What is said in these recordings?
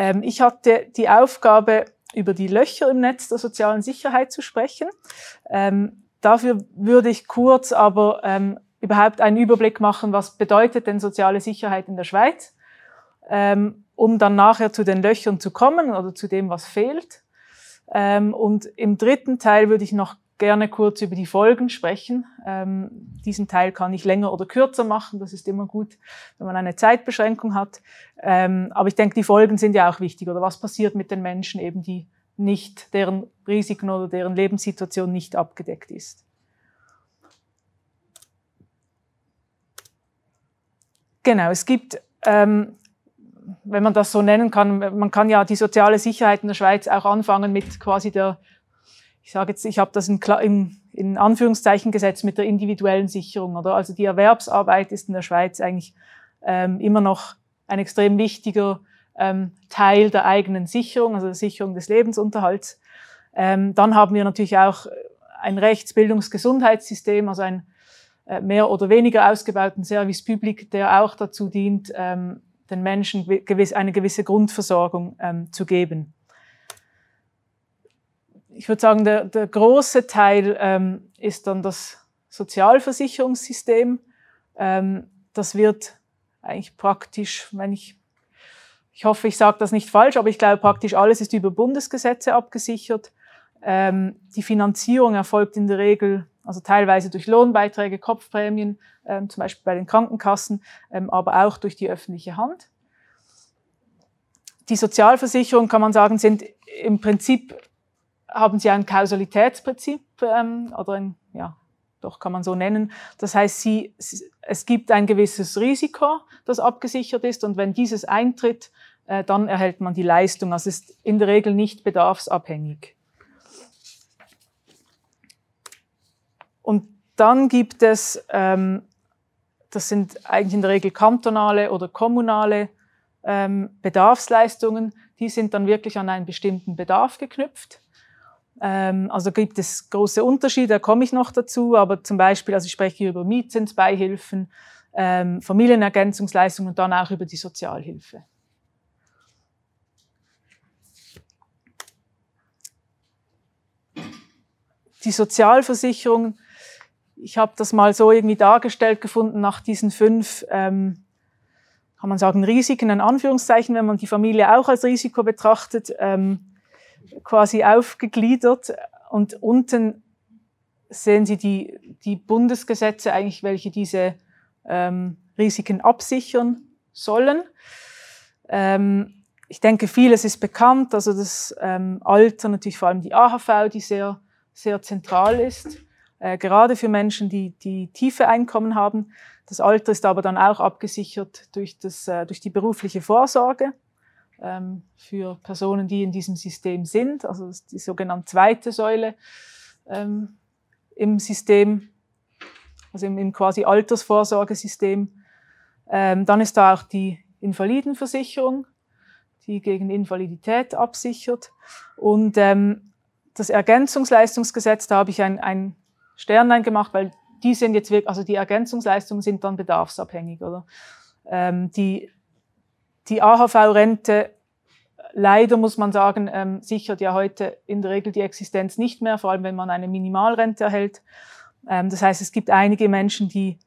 Ähm, ich hatte die Aufgabe, über die Löcher im Netz der sozialen Sicherheit zu sprechen. Ähm, dafür würde ich kurz aber ähm, überhaupt einen Überblick machen, was bedeutet denn soziale Sicherheit in der Schweiz, ähm, um dann nachher zu den Löchern zu kommen oder zu dem, was fehlt. Ähm, und im dritten Teil würde ich noch gerne kurz über die Folgen sprechen. Ähm, diesen Teil kann ich länger oder kürzer machen. Das ist immer gut, wenn man eine Zeitbeschränkung hat. Ähm, aber ich denke, die Folgen sind ja auch wichtig. Oder was passiert mit den Menschen eben, die nicht, deren Risiken oder deren Lebenssituation nicht abgedeckt ist. Genau, es gibt, ähm, wenn man das so nennen kann, man kann ja die soziale Sicherheit in der Schweiz auch anfangen mit quasi der ich sage jetzt, ich habe das in, in, in Anführungszeichen gesetzt mit der individuellen Sicherung. Oder? Also die Erwerbsarbeit ist in der Schweiz eigentlich ähm, immer noch ein extrem wichtiger ähm, Teil der eigenen Sicherung, also der Sicherung des Lebensunterhalts. Ähm, dann haben wir natürlich auch ein Rechtsbildungsgesundheitssystem, also ein äh, mehr oder weniger ausgebauten Service Public, der auch dazu dient, ähm, den Menschen gewiss, eine gewisse Grundversorgung ähm, zu geben ich würde sagen, der, der große Teil ähm, ist dann das Sozialversicherungssystem. Ähm, das wird eigentlich praktisch, wenn ich, ich hoffe, ich sage das nicht falsch, aber ich glaube praktisch alles ist über Bundesgesetze abgesichert. Ähm, die Finanzierung erfolgt in der Regel, also teilweise durch Lohnbeiträge, Kopfprämien, ähm, zum Beispiel bei den Krankenkassen, ähm, aber auch durch die öffentliche Hand. Die Sozialversicherung, kann man sagen, sind im Prinzip haben sie ein Kausalitätsprinzip ähm, oder ein, ja, doch kann man so nennen. Das heißt, sie, es gibt ein gewisses Risiko, das abgesichert ist und wenn dieses eintritt, äh, dann erhält man die Leistung. Also es ist in der Regel nicht bedarfsabhängig. Und dann gibt es, ähm, das sind eigentlich in der Regel kantonale oder kommunale ähm, Bedarfsleistungen, die sind dann wirklich an einen bestimmten Bedarf geknüpft. Ähm, also gibt es große Unterschiede, da komme ich noch dazu, aber zum Beispiel, also ich spreche hier über Mietzinsbeihilfen, ähm, Familienergänzungsleistungen und dann auch über die Sozialhilfe. Die Sozialversicherung, ich habe das mal so irgendwie dargestellt gefunden nach diesen fünf, ähm, kann man sagen, Risiken in Anführungszeichen, wenn man die Familie auch als Risiko betrachtet. Ähm, quasi aufgegliedert und unten sehen Sie die, die Bundesgesetze eigentlich, welche diese ähm, Risiken absichern sollen. Ähm, ich denke, vieles ist bekannt, also das ähm, Alter, natürlich vor allem die AHV, die sehr, sehr zentral ist, äh, gerade für Menschen, die, die tiefe Einkommen haben. Das Alter ist aber dann auch abgesichert durch, das, äh, durch die berufliche Vorsorge ähm, für Personen, die in diesem System sind, also die sogenannte zweite Säule ähm, im System, also im, im quasi Altersvorsorgesystem. Ähm, dann ist da auch die Invalidenversicherung, die gegen Invalidität absichert. Und ähm, das Ergänzungsleistungsgesetz, da habe ich ein, ein Sternlein gemacht, weil die sind jetzt wirklich, also die Ergänzungsleistungen sind dann bedarfsabhängig, oder? Ähm, die die AHV-Rente, leider muss man sagen, ähm, sichert ja heute in der Regel die Existenz nicht mehr, vor allem wenn man eine Minimalrente erhält. Ähm, das heißt, es gibt einige Menschen, die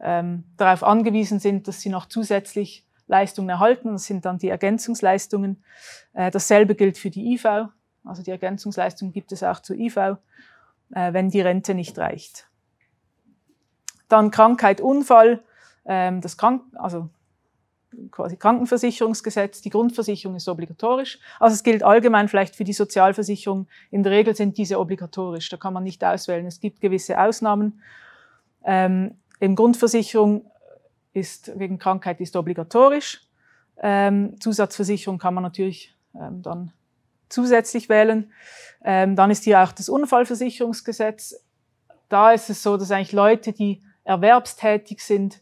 ähm, darauf angewiesen sind, dass sie noch zusätzlich Leistungen erhalten. Das sind dann die Ergänzungsleistungen. Äh, dasselbe gilt für die IV. Also die Ergänzungsleistungen gibt es auch zur IV, äh, wenn die Rente nicht reicht. Dann Krankheit, Unfall. Ähm, das Krank also quasi Krankenversicherungsgesetz. Die Grundversicherung ist obligatorisch. Also es gilt allgemein vielleicht für die Sozialversicherung. In der Regel sind diese obligatorisch. Da kann man nicht auswählen. Es gibt gewisse Ausnahmen. Ähm, Im Grundversicherung ist wegen Krankheit ist obligatorisch. Ähm, Zusatzversicherung kann man natürlich ähm, dann zusätzlich wählen. Ähm, dann ist hier auch das Unfallversicherungsgesetz. Da ist es so, dass eigentlich Leute, die erwerbstätig sind,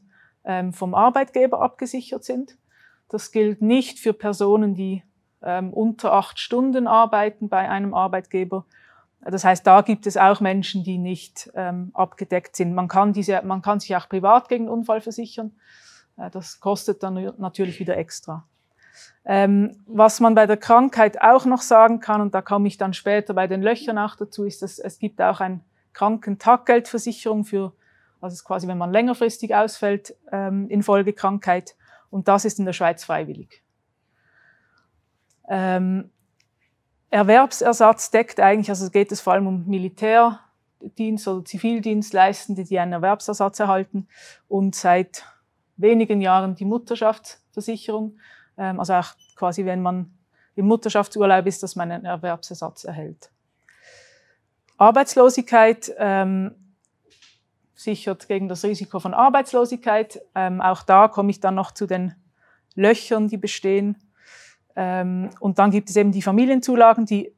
vom Arbeitgeber abgesichert sind. Das gilt nicht für Personen, die ähm, unter acht Stunden arbeiten bei einem Arbeitgeber. Das heißt, da gibt es auch Menschen, die nicht ähm, abgedeckt sind. Man kann, diese, man kann sich auch privat gegen Unfall versichern. Äh, das kostet dann natürlich wieder extra. Ähm, was man bei der Krankheit auch noch sagen kann, und da komme ich dann später bei den Löchern auch dazu, ist, dass es gibt auch eine Krankentaggeldversicherung für, also quasi, wenn man längerfristig ausfällt ähm, infolge Krankheit, und das ist in der Schweiz freiwillig. Ähm, Erwerbsersatz deckt eigentlich, also geht es vor allem um Militärdienst oder Zivildienstleistende, die einen Erwerbsersatz erhalten und seit wenigen Jahren die Mutterschaftsversicherung. Ähm, also auch quasi, wenn man im Mutterschaftsurlaub ist, dass man einen Erwerbsersatz erhält. Arbeitslosigkeit ähm, sichert gegen das Risiko von Arbeitslosigkeit. Ähm, auch da komme ich dann noch zu den Löchern, die bestehen. Ähm, und dann gibt es eben die Familienzulagen, die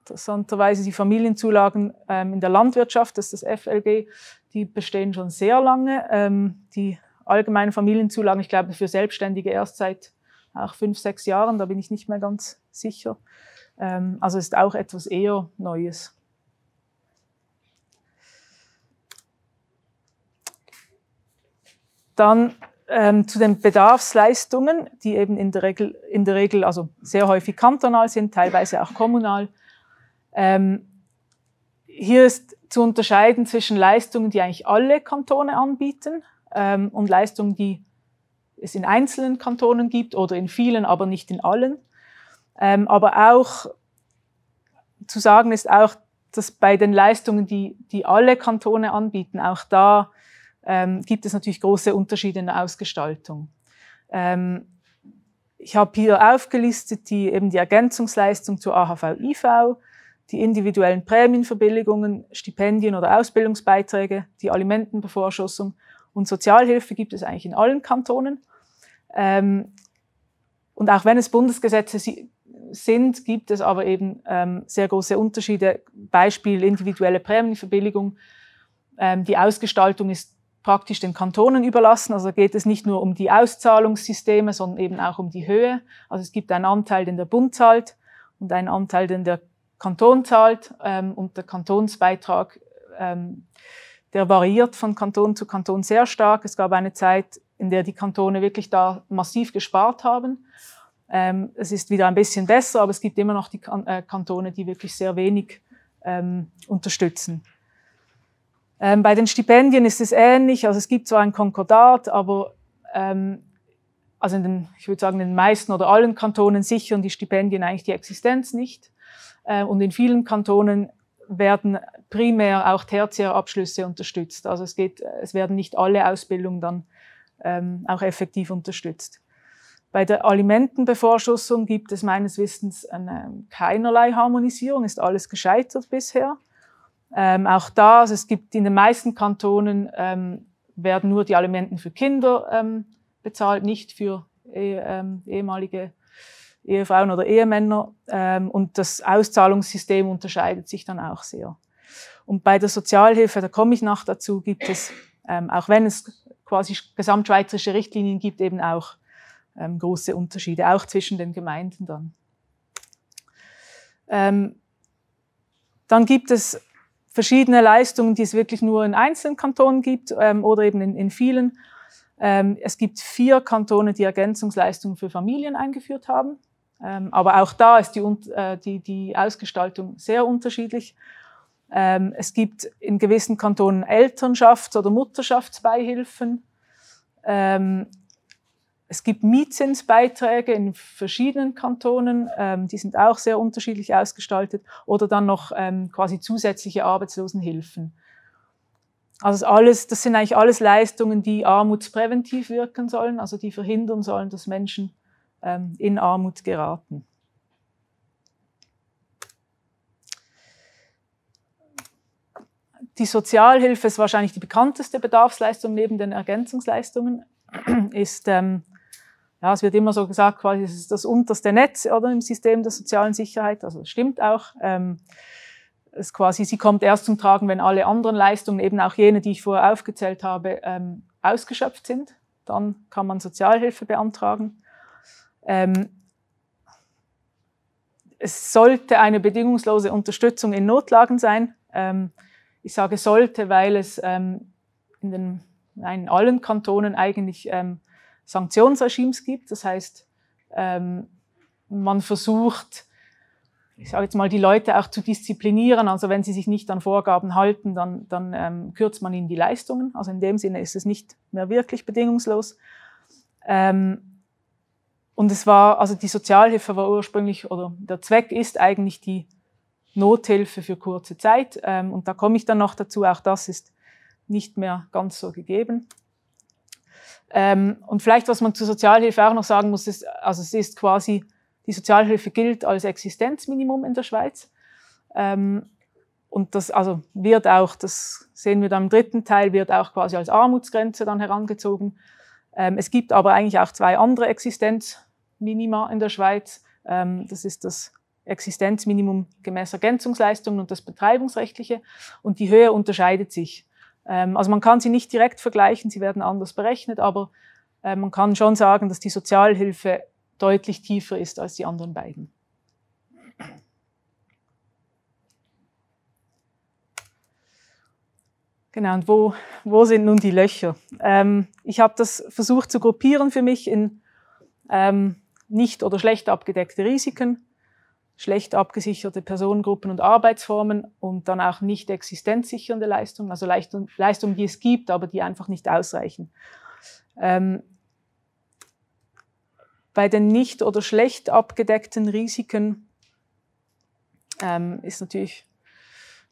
interessanterweise die Familienzulagen ähm, in der Landwirtschaft, das ist das FLG, die bestehen schon sehr lange. Ähm, die allgemeinen Familienzulagen, ich glaube, für Selbstständige erst seit auch fünf, sechs Jahren, da bin ich nicht mehr ganz sicher. Ähm, also ist auch etwas eher Neues. Dann ähm, zu den Bedarfsleistungen, die eben in der, Regel, in der Regel also sehr häufig kantonal sind, teilweise auch kommunal. Ähm, hier ist zu unterscheiden zwischen Leistungen, die eigentlich alle Kantone anbieten, ähm, und Leistungen, die es in einzelnen Kantonen gibt oder in vielen, aber nicht in allen. Ähm, aber auch zu sagen ist auch, dass bei den Leistungen, die, die alle Kantone anbieten, auch da ähm, gibt es natürlich große Unterschiede in der Ausgestaltung. Ähm, ich habe hier aufgelistet die, eben die Ergänzungsleistung zur AHV-IV, die individuellen Prämienverbilligungen, Stipendien oder Ausbildungsbeiträge, die Alimentenbevorschussung und Sozialhilfe gibt es eigentlich in allen Kantonen. Ähm, und auch wenn es Bundesgesetze sind, gibt es aber eben ähm, sehr große Unterschiede. Beispiel individuelle Prämienverbilligung. Ähm, die Ausgestaltung ist praktisch den Kantonen überlassen. Also geht es nicht nur um die Auszahlungssysteme, sondern eben auch um die Höhe. Also es gibt einen Anteil, den der Bund zahlt und einen Anteil, den der Kanton zahlt. Ähm, und der Kantonsbeitrag, ähm, der variiert von Kanton zu Kanton sehr stark. Es gab eine Zeit, in der die Kantone wirklich da massiv gespart haben. Ähm, es ist wieder ein bisschen besser, aber es gibt immer noch die äh, Kantone, die wirklich sehr wenig ähm, unterstützen. Ähm, bei den Stipendien ist es ähnlich. Also es gibt zwar ein Konkordat, aber ähm, also in den, ich würde sagen, in den meisten oder allen Kantonen sichern die Stipendien eigentlich die Existenz nicht. Äh, und in vielen Kantonen werden primär auch Tertiärabschlüsse unterstützt. Also es, geht, es werden nicht alle Ausbildungen dann ähm, auch effektiv unterstützt. Bei der Alimentenbevorschussung gibt es meines Wissens eine, keinerlei Harmonisierung, ist alles gescheitert bisher. Ähm, auch da, also es gibt in den meisten Kantonen ähm, werden nur die Alimenten für Kinder ähm, bezahlt, nicht für eh, ähm, ehemalige Ehefrauen oder Ehemänner. Ähm, und das Auszahlungssystem unterscheidet sich dann auch sehr. Und bei der Sozialhilfe, da komme ich noch dazu, gibt es, ähm, auch wenn es quasi gesamtschweizerische Richtlinien gibt, eben auch große Unterschiede, auch zwischen den Gemeinden dann. Dann gibt es verschiedene Leistungen, die es wirklich nur in einzelnen Kantonen gibt ähm, oder eben in, in vielen. Ähm, es gibt vier Kantone, die Ergänzungsleistungen für Familien eingeführt haben. Ähm, aber auch da ist die, äh, die, die Ausgestaltung sehr unterschiedlich. Ähm, es gibt in gewissen Kantonen Elternschafts- oder Mutterschaftsbeihilfen. Es gibt Mietzinsbeiträge in verschiedenen Kantonen, ähm, die sind auch sehr unterschiedlich ausgestaltet, oder dann noch ähm, quasi zusätzliche Arbeitslosenhilfen. Also alles, das sind eigentlich alles Leistungen, die armutspräventiv wirken sollen, also die verhindern sollen, dass Menschen ähm, in Armut geraten. Die Sozialhilfe ist wahrscheinlich die bekannteste Bedarfsleistung neben den Ergänzungsleistungen, ist ähm, ja, es wird immer so gesagt, quasi, es ist das unterste Netz oder im System der sozialen Sicherheit. Also das stimmt auch. Ähm, es quasi, sie kommt erst zum Tragen, wenn alle anderen Leistungen, eben auch jene, die ich vorher aufgezählt habe, ähm, ausgeschöpft sind. Dann kann man Sozialhilfe beantragen. Ähm, es sollte eine bedingungslose Unterstützung in Notlagen sein. Ähm, ich sage sollte, weil es ähm, in, den, in allen Kantonen eigentlich ähm, Sanktionsregimes gibt. Das heißt, Ähm, man versucht, ich sage jetzt mal, die Leute auch zu disziplinieren. Also wenn sie sich nicht an Vorgaben halten, dann, dann ähm, kürzt man ihnen die Leistungen. Also in dem Sinne ist es nicht mehr wirklich bedingungslos. Ähm, und es war, also die Sozialhilfe war ursprünglich, oder der Zweck ist eigentlich die Nothilfe für kurze Zeit. Ähm, und da komme ich dann noch dazu, auch das ist nicht mehr ganz so gegeben. Ähm, und vielleicht, was man zur Sozialhilfe auch noch sagen muss, ist, also es ist quasi, die Sozialhilfe gilt als Existenzminimum in der Schweiz. Ähm, und das also wird auch, das sehen wir dann im dritten Teil, wird auch quasi als Armutsgrenze dann herangezogen. Ähm, es gibt aber eigentlich auch zwei andere Existenzminima in der Schweiz. Ähm, das ist das Existenzminimum gemäß Ergänzungsleistungen und das betreibungsrechtliche. Und die Höhe unterscheidet sich. Ähm, also man kann sie nicht direkt vergleichen, sie werden anders berechnet, aber äh, man kann schon sagen, dass die Sozialhilfe deutlich tiefer ist als die anderen beiden. Genau, und wo, wo sind nun die Löcher? Ähm, ich habe das versucht zu gruppieren für mich in ähm, nicht oder schlecht abgedeckte Risiken, schlecht abgesicherte Personengruppen und Arbeitsformen und dann auch nicht existenzsichernde Leistungen, also Leistungen, die es gibt, aber die einfach nicht ausreichen. Ähm, bei den nicht oder schlecht abgedeckten Risiken ähm, ist natürlich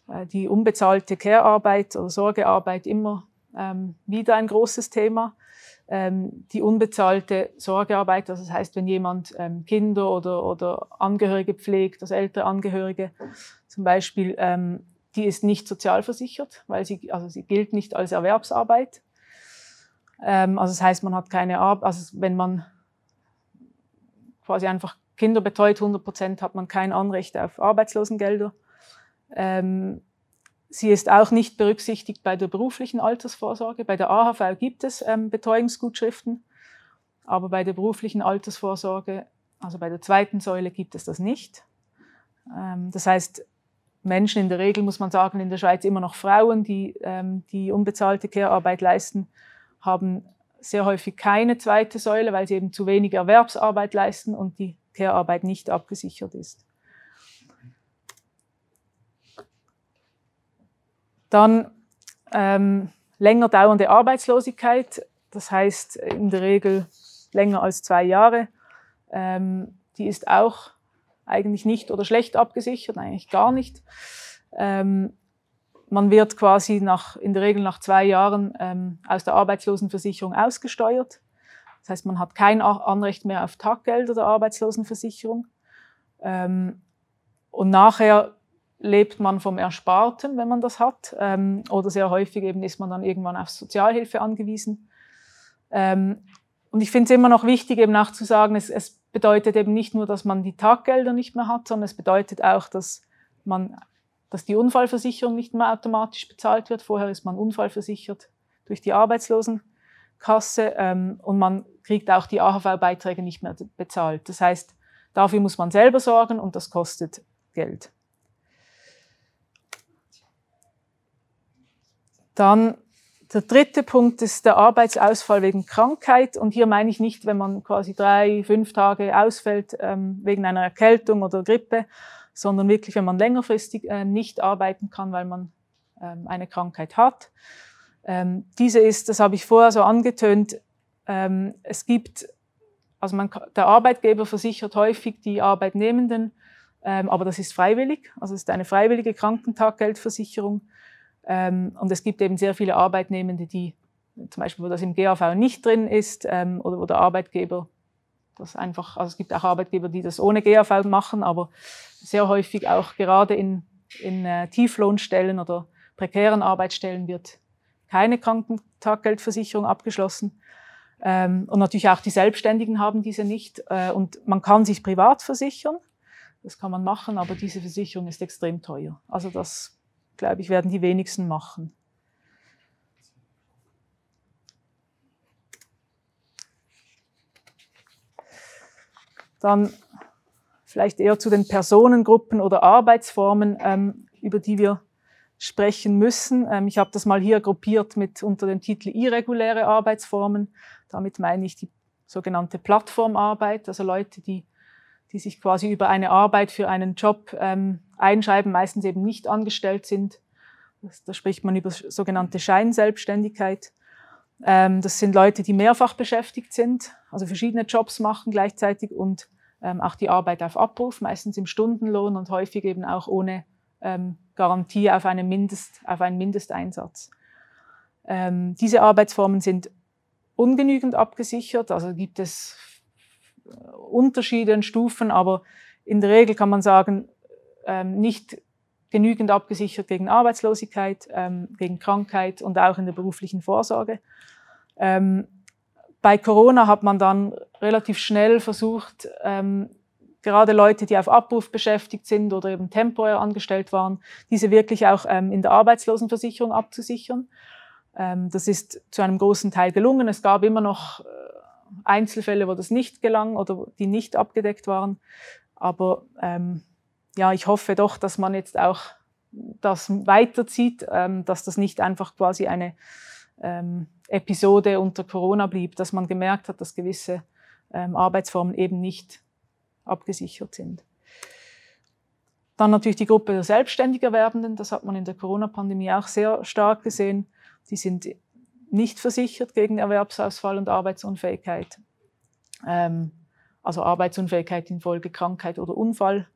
äh, die unbezahlte Care-Arbeit oder Sorgearbeit immer ähm, wieder ein großes Thema die unbezahlte Sorgearbeit, also das heißt, wenn jemand ähm, Kinder oder, oder Angehörige pflegt, also ältere Angehörige zum Beispiel, ähm, die ist nicht sozialversichert, weil sie, also sie gilt nicht als Erwerbsarbeit. Ähm, also das heißt, man hat keine Arbeit, also wenn man quasi einfach Kinder betreut, 100 Prozent, hat man kein Anrecht auf Arbeitslosengelder. Ähm, Sie ist auch nicht berücksichtigt bei der beruflichen Altersvorsorge. Bei der AHV gibt es ähm, Betreuungsgutschriften, aber bei der beruflichen Altersvorsorge, also bei der zweiten Säule, gibt es das nicht. Ähm, das heißt, Menschen in der Regel, muss man sagen, in der Schweiz immer noch Frauen, die ähm, die unbezahlte Care-Arbeit leisten, haben sehr häufig keine zweite Säule, weil sie eben zu wenig Erwerbsarbeit leisten und die Care-Arbeit nicht abgesichert ist. Dann ähm, länger dauernde Arbeitslosigkeit, das heißt in der Regel länger als zwei Jahre. Ähm, die ist auch eigentlich nicht oder schlecht abgesichert, eigentlich gar nicht. Ähm, man wird quasi nach, in der Regel nach zwei Jahren ähm, aus der Arbeitslosenversicherung ausgesteuert. Das heißt, man hat kein Anrecht mehr auf Taggelder der Arbeitslosenversicherung. Ähm, und nachher lebt man vom Ersparten, wenn man das hat. Ähm, oder sehr häufig eben ist man dann irgendwann auf Sozialhilfe angewiesen. Ähm, und ich finde es immer noch wichtig, eben auch zu sagen, es, es bedeutet eben nicht nur, dass man die Taggelder nicht mehr hat, sondern es bedeutet auch, dass man, dass die Unfallversicherung nicht mehr automatisch bezahlt wird. Vorher ist man unfallversichert durch die Arbeitslosenkasse ähm, und man kriegt auch die AHV-Beiträge nicht mehr bezahlt. Das heißt, dafür muss man selber sorgen und das kostet Geld. Dann der dritte Punkt ist der Arbeitsausfall wegen Krankheit. Und hier meine ich nicht, wenn man quasi drei, fünf Tage ausfällt ähm, wegen einer Erkältung oder Grippe, sondern wirklich, wenn man längerfristig äh, nicht arbeiten kann, weil man ähm, eine Krankheit hat. Ähm, diese ist, das habe ich vorher so angetönt, ähm, es gibt, also man, der Arbeitgeber versichert häufig die Arbeitnehmenden, ähm, aber das ist freiwillig, also es ist eine freiwillige Krankentaggeldversicherung. Ähm, und es gibt eben sehr viele Arbeitnehmende, die zum Beispiel, wo das im GAV nicht drin ist, ähm, oder wo der Arbeitgeber das einfach, also es gibt auch Arbeitgeber, die das ohne GAV machen, aber sehr häufig auch gerade in, in äh, Tieflohnstellen oder prekären Arbeitsstellen wird keine Krankentaggeldversicherung abgeschlossen. Ähm, und natürlich auch die Selbstständigen haben diese nicht. Äh, und man kann sich privat versichern, das kann man machen, aber diese Versicherung ist extrem teuer. Also das glaube ich, werden die wenigsten machen. Dann vielleicht eher zu den Personengruppen oder Arbeitsformen, ähm, über die wir sprechen müssen. Ähm, ich habe das mal hier gruppiert mit unter dem Titel irreguläre Arbeitsformen. Damit meine ich die sogenannte Plattformarbeit, also Leute, die, die sich quasi über eine Arbeit für einen Job ähm, einschreiben, meistens eben nicht angestellt sind. Das, da spricht man über sogenannte Scheinselbstständigkeit. Ähm, das sind Leute, die mehrfach beschäftigt sind, also verschiedene Jobs machen gleichzeitig und ähm, auch die Arbeit auf Abruf, meistens im Stundenlohn und häufig eben auch ohne ähm, Garantie auf, eine Mindest, auf einen Mindesteinsatz. Ähm, diese Arbeitsformen sind ungenügend abgesichert, also gibt es äh, Unterschiede und Stufen, aber in der Regel kann man sagen, ähm, nicht genügend abgesichert gegen Arbeitslosigkeit, ähm, gegen Krankheit und auch in der beruflichen Vorsorge. Ähm, bei Corona hat man dann relativ schnell versucht, ähm, gerade Leute, die auf Abruf beschäftigt sind oder eben temporär angestellt waren, diese wirklich auch ähm, in der Arbeitslosenversicherung abzusichern. Ähm, das ist zu einem großen Teil gelungen. Es gab immer noch äh, Einzelfälle, wo das nicht gelang oder die nicht abgedeckt waren. Aber ähm, ja, ich hoffe doch, dass man jetzt auch das weiterzieht, ähm, dass das nicht einfach quasi eine ähm, Episode unter Corona blieb, dass man gemerkt hat, dass gewisse ähm, Arbeitsformen eben nicht abgesichert sind. Dann natürlich die Gruppe der selbstständig Erwerbenden, das hat man in der Corona-Pandemie auch sehr stark gesehen. Die sind nicht versichert gegen Erwerbsausfall und Arbeitsunfähigkeit. Ähm, also Arbeitsunfähigkeit infolge Krankheit oder Unfall.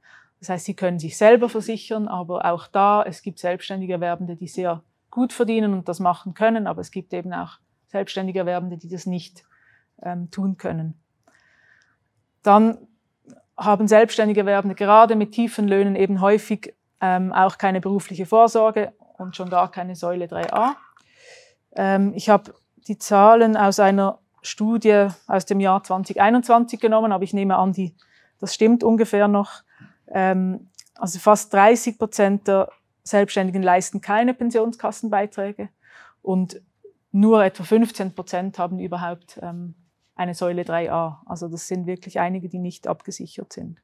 Das heißt, sie können sich selber versichern, aber auch da, es gibt selbstständige Erwerbende, die sehr gut verdienen und das machen können, aber es gibt eben auch selbstständige Erwerbende, die das nicht ähm, tun können. Dann haben selbstständige Erwerbende gerade mit tiefen Löhnen eben häufig ähm, auch keine berufliche Vorsorge und schon gar keine Säule 3a. Ähm, ich habe die Zahlen aus einer Studie aus dem Jahr 2021 genommen, aber ich nehme an, die, das stimmt ungefähr noch. Ähm, also fast 30 Prozent der Selbstständigen leisten keine Pensionskassenbeiträge und nur etwa 15 Prozent haben überhaupt ähm, eine Säule 3a. Also das sind wirklich einige, die nicht abgesichert sind.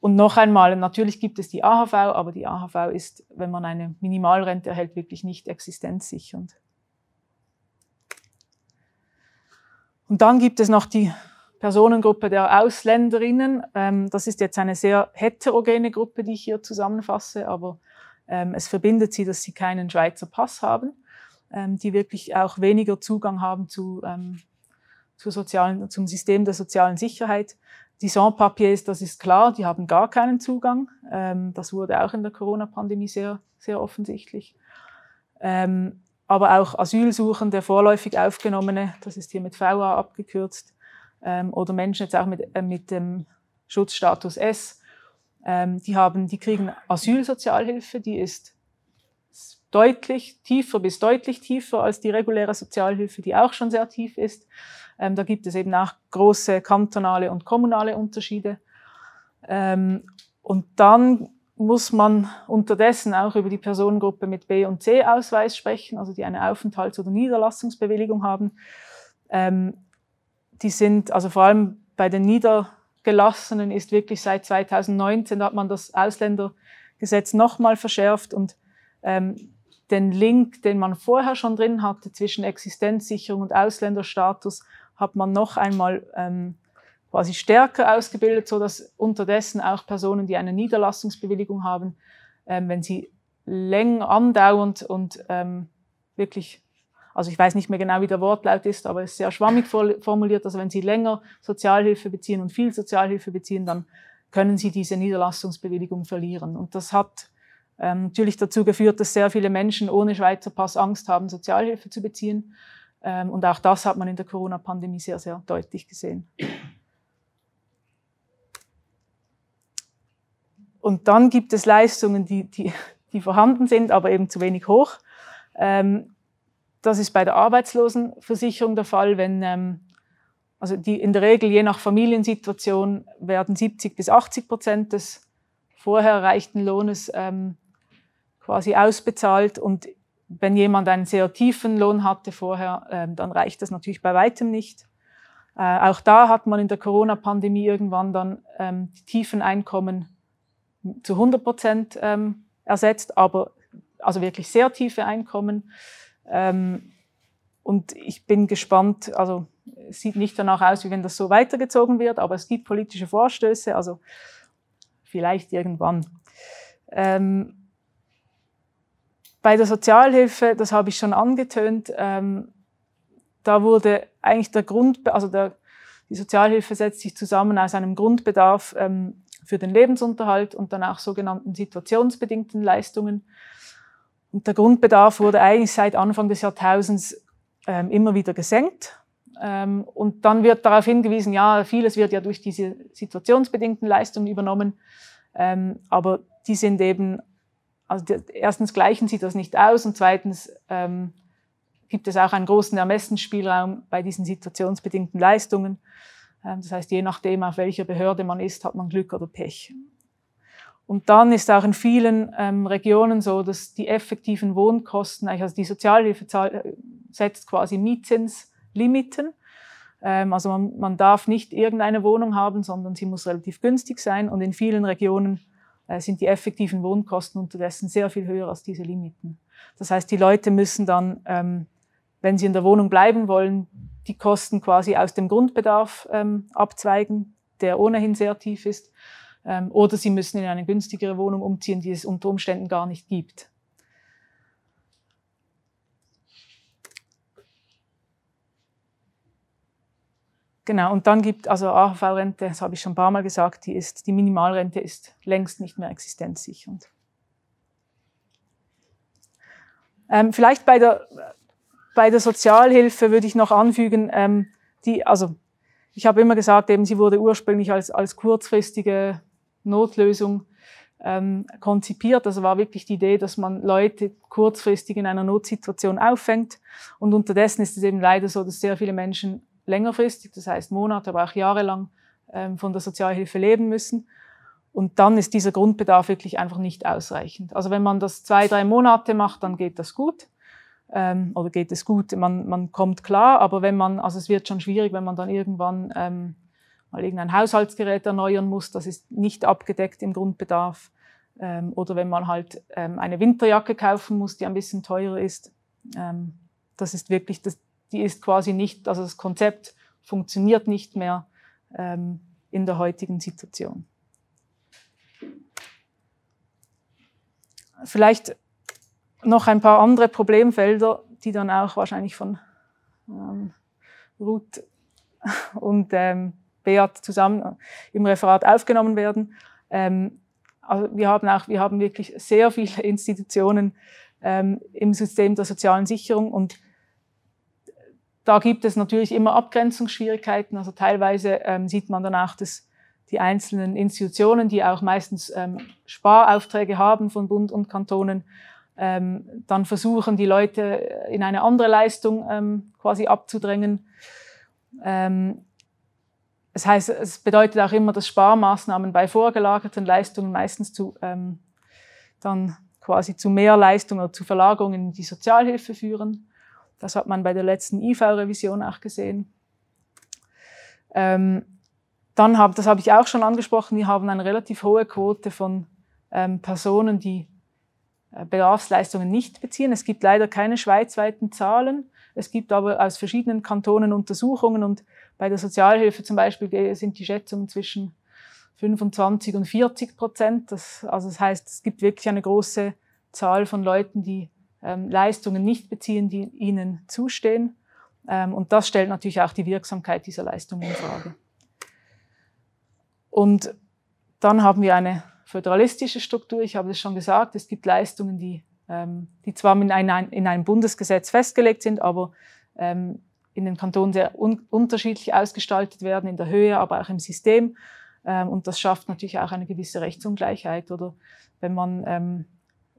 Und noch einmal, natürlich gibt es die AHV, aber die AHV ist, wenn man eine Minimalrente erhält, wirklich nicht existenzsichernd. Und dann gibt es noch die Personengruppe der Ausländerinnen. Ähm, das ist jetzt eine sehr heterogene Gruppe, die ich hier zusammenfasse, aber ähm, es verbindet sie, dass sie keinen Schweizer Pass haben, ähm, die wirklich auch weniger Zugang haben zu zur sozialen, zum System der sozialen Sicherheit. Die Sans-Papiers, das ist klar, die haben gar keinen Zugang. Ähm, das wurde auch in der Corona-Pandemie sehr, sehr offensichtlich. Ähm, aber auch Asylsuchende, vorläufig Aufgenommene, das ist hier mit VA abgekürzt, ähm, oder Menschen jetzt auch mit, äh, mit dem Schutzstatus S, ähm, die haben, die kriegen Asylsozialhilfe, die ist deutlich tiefer bis deutlich tiefer als die reguläre Sozialhilfe, die auch schon sehr tief ist. Ähm, da gibt es eben auch große kantonale und kommunale Unterschiede. Ähm, und dann muss man unterdessen auch über die Personengruppe mit B- und C-Ausweis sprechen, also die eine Aufenthalts- oder Niederlassungsbewilligung haben. Ähm, die sind, also vor allem bei den Niedergelassenen ist wirklich seit 2019, da hat man das Ausländergesetz nochmal verschärft und ähm, den Link, den man vorher schon drin hatte zwischen Existenzsicherung und Ausländerstatus, hat man noch einmal ähm, quasi stärker ausgebildet, so dass unterdessen auch Personen, die eine Niederlassungsbewilligung haben, ähm, wenn sie länger andauernd und ähm, wirklich, also ich weiß nicht mehr genau, wie der Wortlaut ist, aber es ist sehr schwammig formuliert, also wenn sie länger Sozialhilfe beziehen und viel Sozialhilfe beziehen, dann können sie diese Niederlassungsbewilligung verlieren. Und das hat ähm, natürlich dazu geführt, dass sehr viele Menschen ohne Schweizer Pass Angst haben, Sozialhilfe zu beziehen. Ähm, und auch das hat man in der Corona-Pandemie sehr, sehr deutlich gesehen. Und dann gibt es Leistungen, die, die, die vorhanden sind, aber eben zu wenig hoch. Ähm, das ist bei der Arbeitslosenversicherung der Fall, wenn, ähm, also die, in der Regel je nach Familiensituation werden 70 bis 80 Prozent des vorher erreichten Lohnes ähm, quasi ausbezahlt und wenn jemand einen sehr tiefen Lohn hatte vorher, ähm, dann reicht das natürlich bei weitem nicht. Äh, auch da hat man in der Corona-Pandemie irgendwann dann ähm, die tiefen Einkommen zu 100 Prozent ähm, ersetzt, aber also wirklich sehr tiefe Einkommen. Ähm, und ich bin gespannt, also Es sieht nicht danach aus, wie wenn das so weitergezogen wird, aber es gibt politische Vorstöße, also vielleicht irgendwann. Ähm, bei der Sozialhilfe, das habe ich schon angetönt, ähm, da wurde eigentlich der Grund, also der, die Sozialhilfe setzt sich zusammen aus einem Grundbedarf ähm, für den Lebensunterhalt und dann auch sogenannten situationsbedingten Leistungen. Und der Grundbedarf wurde eigentlich seit Anfang des Jahrtausends ähm, immer wieder gesenkt. Ähm, und dann wird darauf hingewiesen, ja, vieles wird ja durch diese situationsbedingten Leistungen übernommen, ähm, aber die sind eben, also die, erstens gleichen sie das nicht aus und zweitens ähm, gibt es auch einen großen Ermessensspielraum bei diesen situationsbedingten Leistungen. Ähm, das heißt, je nachdem, auf welcher Behörde man ist, hat man Glück oder Pech. Und dann ist auch in vielen ähm, Regionen so, dass die effektiven Wohnkosten, also die Sozialhilfe äh, setzt quasi Mietzinslimiten. Ähm, also man, man, darf nicht irgendeine Wohnung haben, sondern sie muss relativ günstig sein. Und in vielen Regionen äh, sind die effektiven Wohnkosten unterdessen sehr viel höher als diese Limiten. Das heißt, die Leute müssen dann ähm, wenn sie in der Wohnung bleiben wollen, die Kosten quasi aus dem Grundbedarf ähm, abzweigen, der ohnehin sehr tief ist. Ähm, oder sie müssen in eine günstigere Wohnung umziehen, die es unter Umständen gar nicht gibt. Genau, und dann gibt also AHV-Rente, das habe ich schon ein paar Mal gesagt, die, ist, die Minimalrente ist längst nicht mehr existenzsichernd. Ähm, vielleicht bei der bei der Sozialhilfe würde ich noch anfügen, ähm, die, also ich habe immer gesagt, eben sie wurde ursprünglich als, als kurzfristige Notlösung ähm, konzipiert. Also war wirklich die Idee, dass man Leute kurzfristig in einer Notsituation auffängt. Und unterdessen ist es eben leider so, dass sehr viele Menschen längerfristig, das heißt Monate, aber auch jahrelang ähm, von der Sozialhilfe leben müssen. Und dann ist dieser Grundbedarf wirklich einfach nicht ausreichend. Also wenn man das zwei, drei Monate macht, dann geht das gut ähm, oder geht es gut, man, man kommt klar, aber wenn man, also es wird schon schwierig, wenn man dann irgendwann ähm, mal irgendein Haushaltsgerät erneuern muss, das ist nicht abgedeckt im Grundbedarf. Ähm, oder wenn man halt ähm, eine Winterjacke kaufen muss, die ein bisschen teurer ist. Ähm, das ist wirklich, das, die ist quasi nicht, also das Konzept funktioniert nicht mehr ähm, in der heutigen Situation. Vielleicht noch ein paar andere Problemfelder, die dann auch wahrscheinlich von ähm, Ruth und ähm, Beat zusammen im Referat aufgenommen werden. Ähm, also wir haben auch, wir haben wirklich sehr viele Institutionen ähm, im System der sozialen Sicherung und da gibt es natürlich immer Abgrenzungsschwierigkeiten. Also teilweise ähm, sieht man dann auch, dass die einzelnen Institutionen, die auch meistens ähm, Sparaufträge haben von Bund und Kantonen, ähm, dann versuchen die Leute in eine andere Leistung ähm, quasi abzudrängen. Ähm, das heißt, es bedeutet auch immer, dass Sparmaßnahmen bei vorgelagerten Leistungen meistens zu, ähm, dann quasi zu mehr Leistung oder zu Verlagerungen in die Sozialhilfe führen. Das hat man bei der letzten IV-Revision auch gesehen. Ähm, dann hab, das habe ich auch schon angesprochen, wir haben eine relativ hohe Quote von ähm, Personen, die äh, Bedarfsleistungen nicht beziehen. Es gibt leider keine schweizweiten Zahlen. Es gibt aber aus verschiedenen Kantonen Untersuchungen und bei der Sozialhilfe zum Beispiel sind die Schätzungen zwischen 25 und 40 Prozent. Das, also das heißt, es gibt wirklich eine große Zahl von Leuten, die ähm, Leistungen nicht beziehen, die ihnen zustehen. Ähm, und das stellt natürlich auch die Wirksamkeit dieser Leistungen in Frage. Und dann haben wir eine föderalistische Struktur. Ich habe es schon gesagt, es gibt Leistungen, die, die zwar in, ein, in einem Bundesgesetz festgelegt sind, aber ähm, in den Kantonen sehr un unterschiedlich ausgestaltet werden, in der Höhe, aber auch im System. Ähm, und das schafft natürlich auch eine gewisse Rechtsungleichheit. Oder wenn man ähm,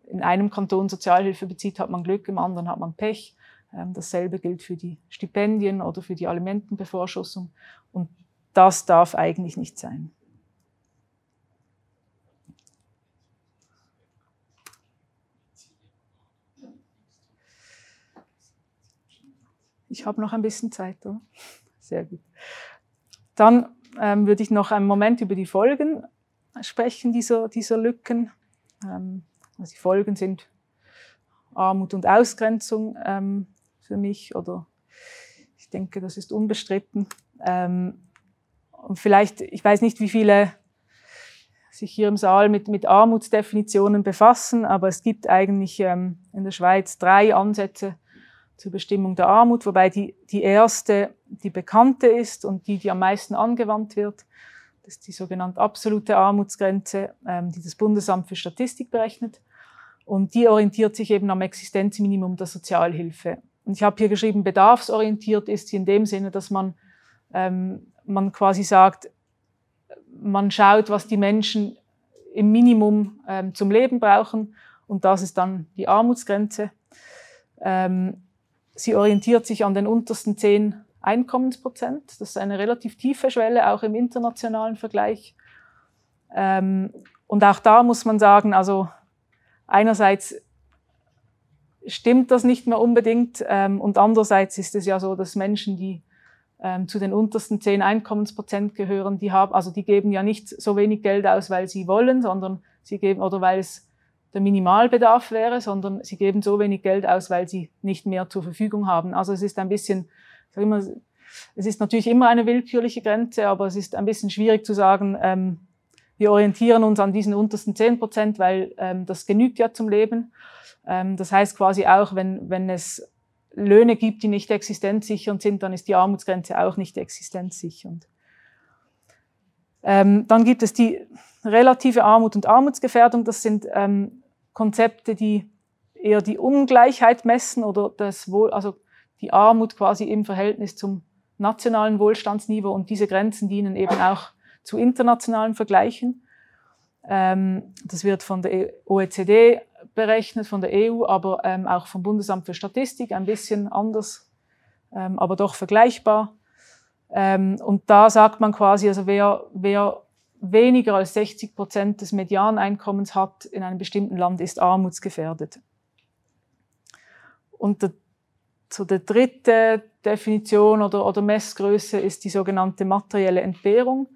in einem Kanton Sozialhilfe bezieht, hat man Glück, im anderen hat man Pech. Ähm, dasselbe gilt für die Stipendien oder für die Alimentenbevorschussung. Und das darf eigentlich nicht sein. Ich habe noch ein bisschen Zeit, oder? Sehr gut. Dann ähm, würde ich noch einen Moment über die Folgen sprechen dieser, dieser Lücken. Ähm, also die Folgen sind Armut und Ausgrenzung ähm, für mich oder Ich denke, das ist unbestritten. Ähm, und vielleicht, ich weiß nicht, wie viele sich hier im Saal mit, mit Armutsdefinitionen befassen, aber es gibt eigentlich ähm, in der Schweiz drei Ansätze zur Bestimmung der Armut, wobei die, die erste die bekannte ist und die, die am meisten angewandt wird. Das ist die sogenannte absolute Armutsgrenze, ähm, die das Bundesamt für Statistik berechnet. Und die orientiert sich eben am Existenzminimum der Sozialhilfe. Und ich habe hier geschrieben, bedarfsorientiert ist sie in dem Sinne, dass man, ähm, man quasi sagt, man schaut, was die Menschen im Minimum ähm, zum Leben brauchen und das ist dann die Armutsgrenze. Ähm, sie orientiert sich an den untersten zehn Einkommensprozent. Das ist eine relativ tiefe Schwelle, auch im internationalen Vergleich. Ähm, und auch da muss man sagen, also einerseits stimmt das nicht mehr unbedingt ähm, und andererseits ist es ja so, dass Menschen, die ähm, zu den untersten zehn Einkommensprozent gehören, die haben, also die geben ja nicht so wenig Geld aus, weil sie wollen, sondern sie geben oder weil es der Minimalbedarf wäre, sondern sie geben so wenig Geld aus, weil sie nicht mehr zur Verfügung haben. Also es ist ein bisschen, sag immer, es ist natürlich immer eine willkürliche Grenze, aber es ist ein bisschen schwierig zu sagen, ähm, wir orientieren uns an diesen untersten zehn Prozent, weil ähm, das genügt ja zum Leben. Ähm, das heißt quasi auch, wenn, wenn es Löhne gibt, die nicht existenzsichernd sind, dann ist die Armutsgrenze auch nicht existenzsichernd. Ähm, dann gibt es die relative Armut und Armutsgefährdung. Das sind ähm, Konzepte, die eher die Ungleichheit messen oder das Wohl, also die Armut quasi im Verhältnis zum nationalen Wohlstandsniveau. Und diese Grenzen dienen eben auch zu internationalen Vergleichen. Ähm, das wird von der OECD berechnet, von der EU, aber ähm, auch vom Bundesamt für Statistik, ein bisschen anders, ähm, aber doch vergleichbar. Und da sagt man quasi, also wer, wer weniger als 60 Prozent des Medianeinkommens hat in einem bestimmten Land, ist armutsgefährdet. Und der, so der dritte Definition oder, oder Messgröße ist die sogenannte materielle Entbehrung.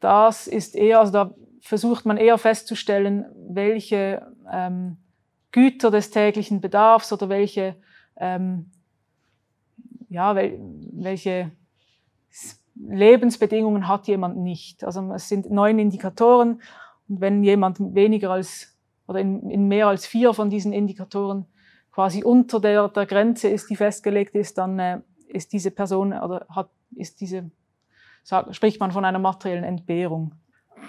Das ist eher, also da versucht man eher festzustellen, welche ähm, Güter des täglichen Bedarfs oder welche, ähm, ja, wel, welche Lebensbedingungen hat jemand nicht. Also es sind neun Indikatoren und wenn jemand weniger als oder in, in mehr als vier von diesen Indikatoren quasi unter der, der Grenze ist, die festgelegt ist, dann äh, ist diese Person oder hat ist diese sagt, spricht man von einer materiellen Entbehrung.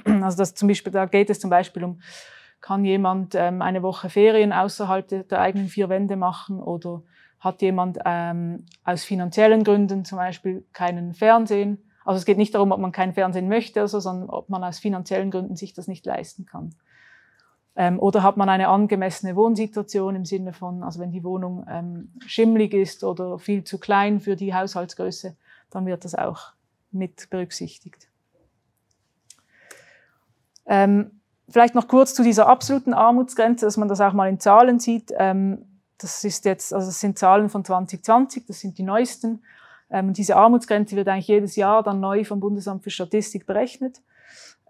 Also das zum Beispiel, da geht es zum Beispiel um, kann jemand ähm, eine Woche Ferien außerhalb der, der eigenen vier Wände machen oder hat jemand ähm, aus finanziellen Gründen zum Beispiel keinen Fernsehen. Also es geht nicht darum, ob man kein Fernsehen möchte, also, sondern ob man aus finanziellen Gründen sich das nicht leisten kann. Ähm, oder hat man eine angemessene Wohnsituation im Sinne von, also wenn die Wohnung ähm, schimmlig ist oder viel zu klein für die Haushaltsgröße, dann wird das auch mit berücksichtigt. Ähm, vielleicht noch kurz zu dieser absoluten Armutsgrenze, dass man das auch mal in Zahlen sieht. Ähm, das ist jetzt, also das sind Zahlen von 2020, das sind die neuesten. Ähm, diese Armutsgrenze wird eigentlich jedes Jahr dann neu vom Bundesamt für Statistik berechnet.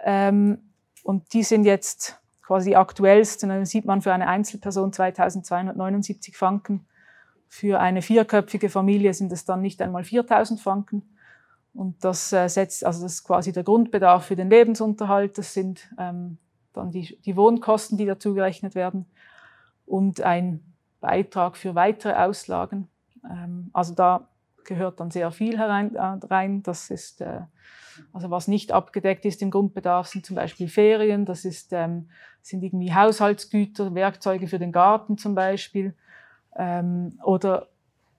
Ähm, und die sind jetzt quasi die aktuellsten. Dann sieht man für eine Einzelperson 2279 Franken. Für eine vierköpfige Familie sind es dann nicht einmal 4000 Franken. Und das äh, setzt, also das ist quasi der Grundbedarf für den Lebensunterhalt. Das sind ähm, dann die, die Wohnkosten, die dazu gerechnet werden und ein Beitrag für weitere Auslagen. Ähm, also da gehört dann sehr viel herein, äh. Das ist, äh, also was nicht abgedeckt ist im Grundbedarf, sind zum Beispiel Ferien, das ist, ähm, sind irgendwie Haushaltsgüter, Werkzeuge für den Garten zum Beispiel ähm, oder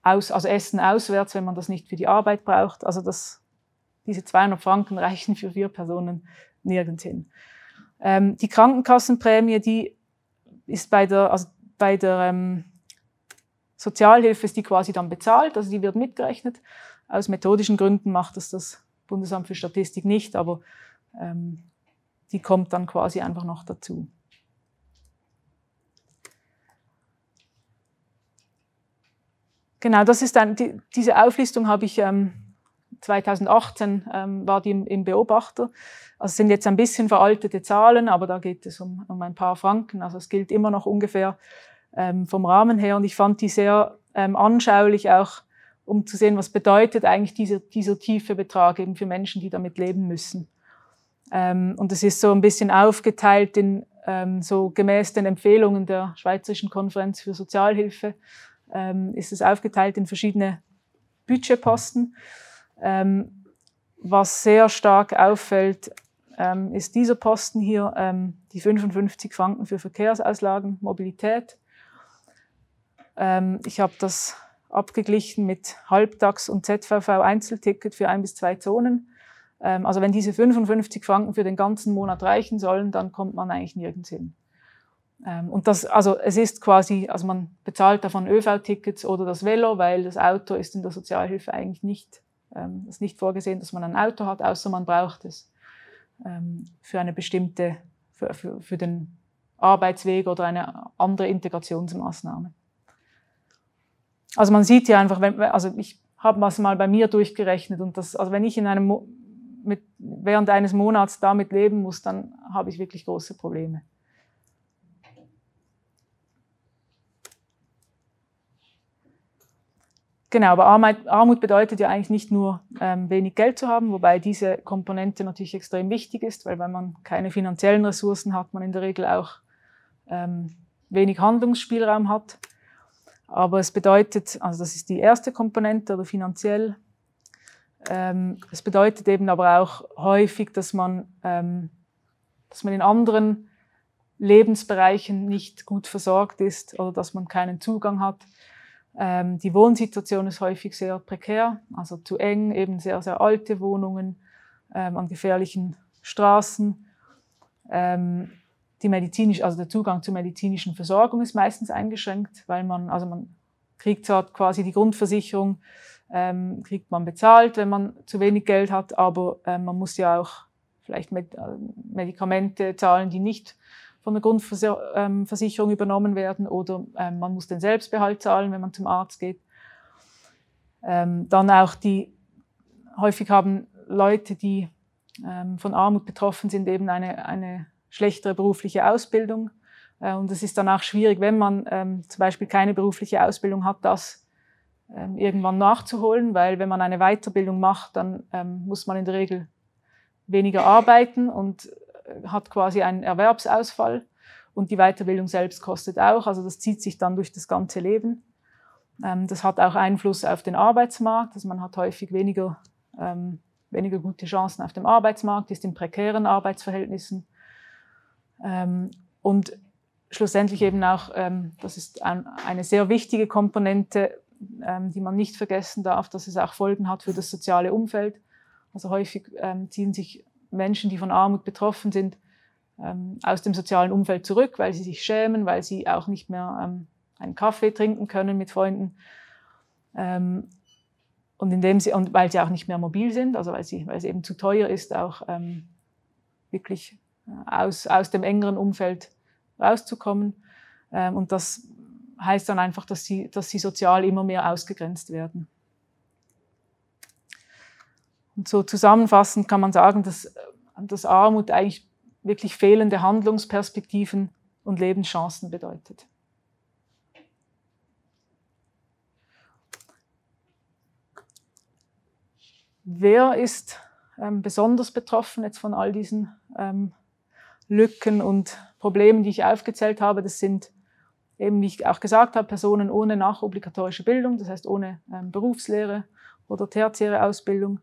aus, also Essen auswärts, wenn man das nicht für die Arbeit braucht. Also das diese 200 Franken reichen für vier Personen nirgends hin. Die Krankenkassenprämie, die ist bei der, also bei der ähm, Sozialhilfe ist die quasi dann bezahlt, also die wird mitgerechnet. Aus methodischen Gründen macht das das Bundesamt für Statistik nicht, aber ähm, die kommt dann quasi einfach noch dazu. Genau, das ist dann, die, diese Auflistung habe ich ähm, 2018 ähm, war die im, im Beobachter. Also sind jetzt ein bisschen veraltete Zahlen, aber da geht es um, um ein paar Franken. Also es gilt immer noch ungefähr ähm, vom Rahmen her. Und ich fand die sehr ähm, anschaulich auch, um zu sehen, was bedeutet eigentlich dieser, dieser tiefe Betrag eben für Menschen, die damit leben müssen. Ähm, und es ist so ein bisschen aufgeteilt in ähm, so gemäß den Empfehlungen der Schweizerischen Konferenz für Sozialhilfe ähm, ist es aufgeteilt in verschiedene Budgetposten. Ähm, was sehr stark auffällt, ist dieser Posten hier, die 55 Franken für Verkehrsauslagen, Mobilität. Ähm, ich habe das abgeglichen mit Halbtags- und ZVV-Einzelticket für ein bis zwei Zonen. Ähm, also wenn diese 55 Franken für den ganzen Monat reichen sollen, dann kommt man eigentlich nirgends hin. Ähm, und das, also es ist quasi, also man bezahlt davon ÖV-Tickets oder das Velo, weil das Auto ist in der Sozialhilfe eigentlich nicht, ist nicht vorgesehen, dass man ein Auto hat, außer man braucht es für eine bestimmte, für, für, für den Arbeitsweg oder eine andere Integrationsmaßnahme. Also man sieht ja einfach, wenn, also ich habe es mal bei mir durchgerechnet und das, also wenn ich in einem mit, während eines Monats damit leben muss, dann habe ich wirklich große Probleme. Genau, aber Armut bedeutet ja eigentlich nicht nur ähm, wenig Geld zu haben, wobei diese Komponente natürlich extrem wichtig ist, weil wenn man keine finanziellen Ressourcen hat, man in der Regel auch ähm, wenig Handlungsspielraum hat. Aber es bedeutet, also das ist die erste Komponente oder finanziell, ähm, es bedeutet eben aber auch häufig, dass man, ähm, dass man in anderen Lebensbereichen nicht gut versorgt ist oder dass man keinen Zugang hat. Ähm, die Wohnsituation ist häufig sehr prekär, also zu eng, eben sehr, sehr alte Wohnungen ähm, an gefährlichen Straßen. Die medizinisch, also der Zugang zur medizinischen Versorgung ist meistens eingeschränkt, weil man, also man kriegt zwar quasi die Grundversicherung, ähm, kriegt man bezahlt, wenn man zu wenig Geld hat, aber ähm, man muss ja auch vielleicht mit, äh, Medikamente zahlen, die nicht von der Grundversicherung ähm, übernommen werden oder ähm, man muss den Selbstbehalt zahlen, wenn man zum Arzt geht. Ähm, dann auch die, häufig haben Leute, die ähm, von Armut betroffen sind, eben eine, eine schlechtere berufliche Ausbildung. Äh, und es ist dann auch schwierig, wenn man ähm, zum Beispiel keine berufliche Ausbildung hat, das ähm, irgendwann nachzuholen, weil wenn man eine Weiterbildung macht, dann ähm, muss man in der Regel weniger arbeiten und äh, hat quasi einen Erwerbsausfall. Und die Weiterbildung selbst kostet auch, also das zieht sich dann durch das ganze Leben. Ähm, das hat auch Einfluss auf den Arbeitsmarkt, also man hat häufig weniger, ähm, weniger gute Chancen auf dem Arbeitsmarkt, ist in prekären Arbeitsverhältnissen. Ähm, und schlussendlich eben auch, ähm, das ist ein, eine sehr wichtige Komponente, ähm, die man nicht vergessen darf, dass es auch Folgen hat für das soziale Umfeld. Also häufig ziehen sich Menschen, die von Armut betroffen sind, aus dem sozialen Umfeld zurück, weil sie sich schämen, weil sie auch nicht mehr einen Kaffee trinken können mit Freunden. Und, indem sie, und weil sie auch nicht mehr mobil sind, also weil, sie, weil es eben zu teuer ist, auch wirklich aus, aus dem engeren Umfeld rauszukommen. Ähm, und das heißt dann einfach, dass sie, dass sie sozial immer mehr ausgegrenzt werden. Und so zusammenfassend kann man sagen, dass, dass Armut eigentlich wirklich fehlende Handlungsperspektiven und Lebenschancen bedeutet. Wer ist ähm, besonders betroffen jetzt von all diesen ähm, Lücken und Problemen, die ich aufgezählt habe? Das sind eben, wie ich auch gesagt habe, Personen ohne nachobligatorische Bildung, das heißt ohne ähm, Berufslehre oder tertiäre Ausbildung.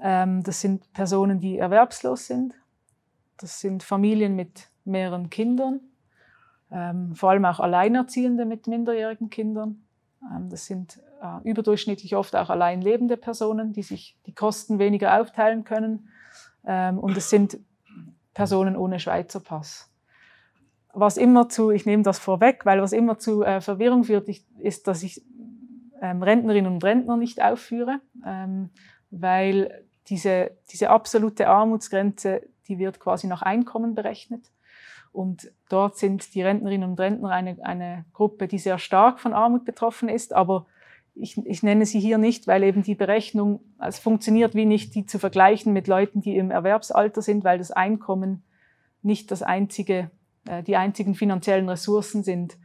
Ähm, das sind Personen, die erwerbslos sind. Das sind Familien mit mehreren Kindern, ähm, vor allem auch Alleinerziehende mit minderjährigen Kindern. Ähm, das sind äh, überdurchschnittlich oft auch allein lebende Personen, die sich die Kosten weniger aufteilen können. Ähm, und es sind Personen ohne Schweizer Pass was immer zu, ich nehme das vorweg, weil was immer zu äh, Verwirrung führt, ich, ist, dass ich ähm, Rentnerinnen und Rentner nicht aufführe, ähm, weil diese, diese absolute Armutsgrenze, die wird quasi nach Einkommen berechnet. Und dort sind die Rentnerinnen und Rentner eine, eine Gruppe, die sehr stark von Armut betroffen ist, aber ich, ich nenne sie hier nicht, weil eben die Berechnung, es funktioniert wie nicht, die zu vergleichen mit Leuten, die im Erwerbsalter sind, weil das Einkommen nicht das einzige äh, die einzigen finanziellen Ressourcen sind,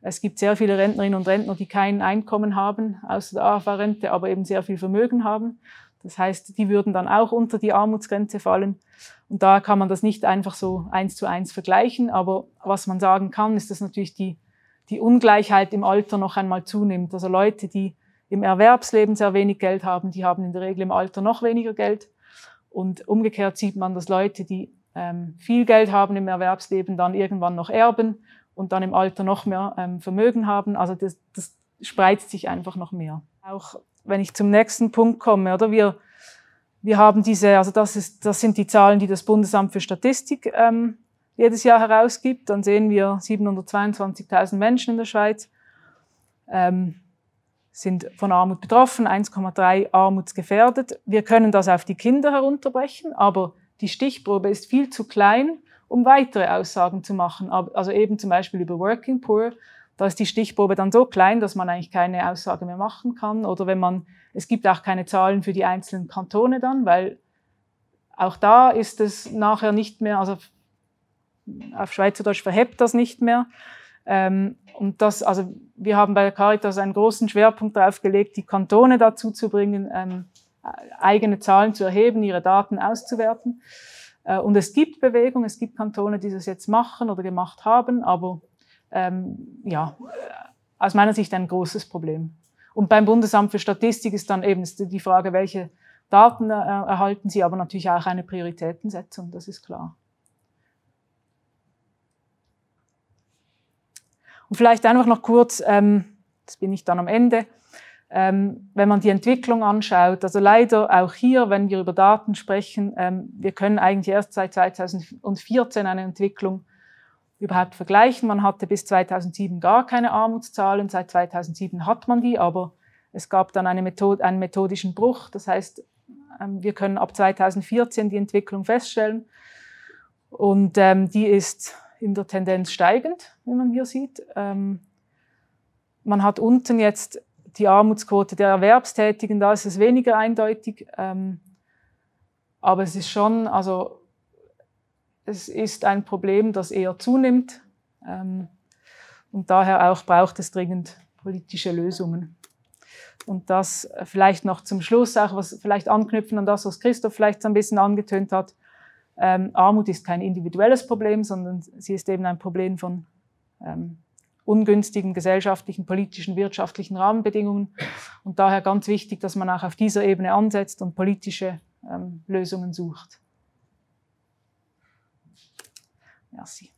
Es gibt sehr viele Rentnerinnen und Rentner, die kein Einkommen haben außer der AFA-Rente, aber eben sehr viel Vermögen haben. Das heißt, die würden dann auch unter die Armutsgrenze fallen. Und da kann man das nicht einfach so eins zu eins vergleichen. Aber was man sagen kann, ist, dass natürlich die, die Ungleichheit im Alter noch einmal zunimmt. Also Leute, die im Erwerbsleben sehr wenig Geld haben, die haben in der Regel im Alter noch weniger Geld. Und umgekehrt sieht man, dass Leute, die ähm, viel Geld haben im Erwerbsleben, dann irgendwann noch erben und dann im Alter noch mehr ähm, Vermögen haben. Also das, das spreizt sich einfach noch mehr. Auch wenn ich zum nächsten Punkt komme, oder wir, wir haben diese, also das, ist, das sind die Zahlen, die das Bundesamt für Statistik ähm, jedes Jahr herausgibt. Dann sehen wir 722.000 Menschen in der Schweiz. Ähm, sind von Armut betroffen, 1,3 armutsgefährdet. Wir können das auf die Kinder herunterbrechen, aber die Stichprobe ist viel zu klein, um weitere Aussagen zu machen. Also eben zum Beispiel über Working Poor, da ist die Stichprobe dann so klein, dass man eigentlich keine Aussage mehr machen kann. Oder wenn man, es gibt auch keine Zahlen für die einzelnen Kantone dann, weil auch da ist es nachher nicht mehr, also auf Schweizerdeutsch verhebt das nicht mehr. Ähm, und das, also wir haben bei Caritas einen großen Schwerpunkt darauf gelegt, die Kantone dazu zu bringen, ähm, eigene Zahlen zu erheben, ihre Daten auszuwerten. Äh, und es gibt Bewegung, es gibt Kantone, die das jetzt machen oder gemacht haben, aber ähm, ja, aus meiner Sicht ein großes Problem. Und beim Bundesamt für Statistik ist dann eben die Frage, welche Daten äh, erhalten sie, aber natürlich auch eine Prioritätensetzung, das ist klar. Und vielleicht einfach noch kurz, ähm, das bin ich dann am Ende, ähm, wenn man die Entwicklung anschaut, also leider auch hier, wenn wir über Daten sprechen, ähm, wir können eigentlich erst seit 2014 eine Entwicklung überhaupt vergleichen. Man hatte bis 2007 gar keine Armutszahlen, seit 2007 hat man die, aber es gab dann eine Methode, einen methodischen Bruch. Das heißt, ähm, wir können ab 2014 die Entwicklung feststellen und ähm, die ist in der Tendenz steigend, wie man hier sieht. Ähm, man hat unten jetzt die Armutsquote der Erwerbstätigen, da ist es weniger eindeutig. Ähm, aber es ist schon, also es ist ein Problem, das eher zunimmt. Ähm, und daher auch braucht es dringend politische Lösungen. Und das vielleicht noch zum Schluss, auch was vielleicht anknüpfen an das, was Christoph vielleicht so ein bisschen angetönt hat. Ähm, Armut ist kein individuelles Problem, sondern sie ist eben ein Problem von ähm, ungünstigen gesellschaftlichen, politischen, wirtschaftlichen Rahmenbedingungen. Und daher ganz wichtig, dass man auch auf dieser Ebene ansetzt und politische ähm, Lösungen sucht. Merci.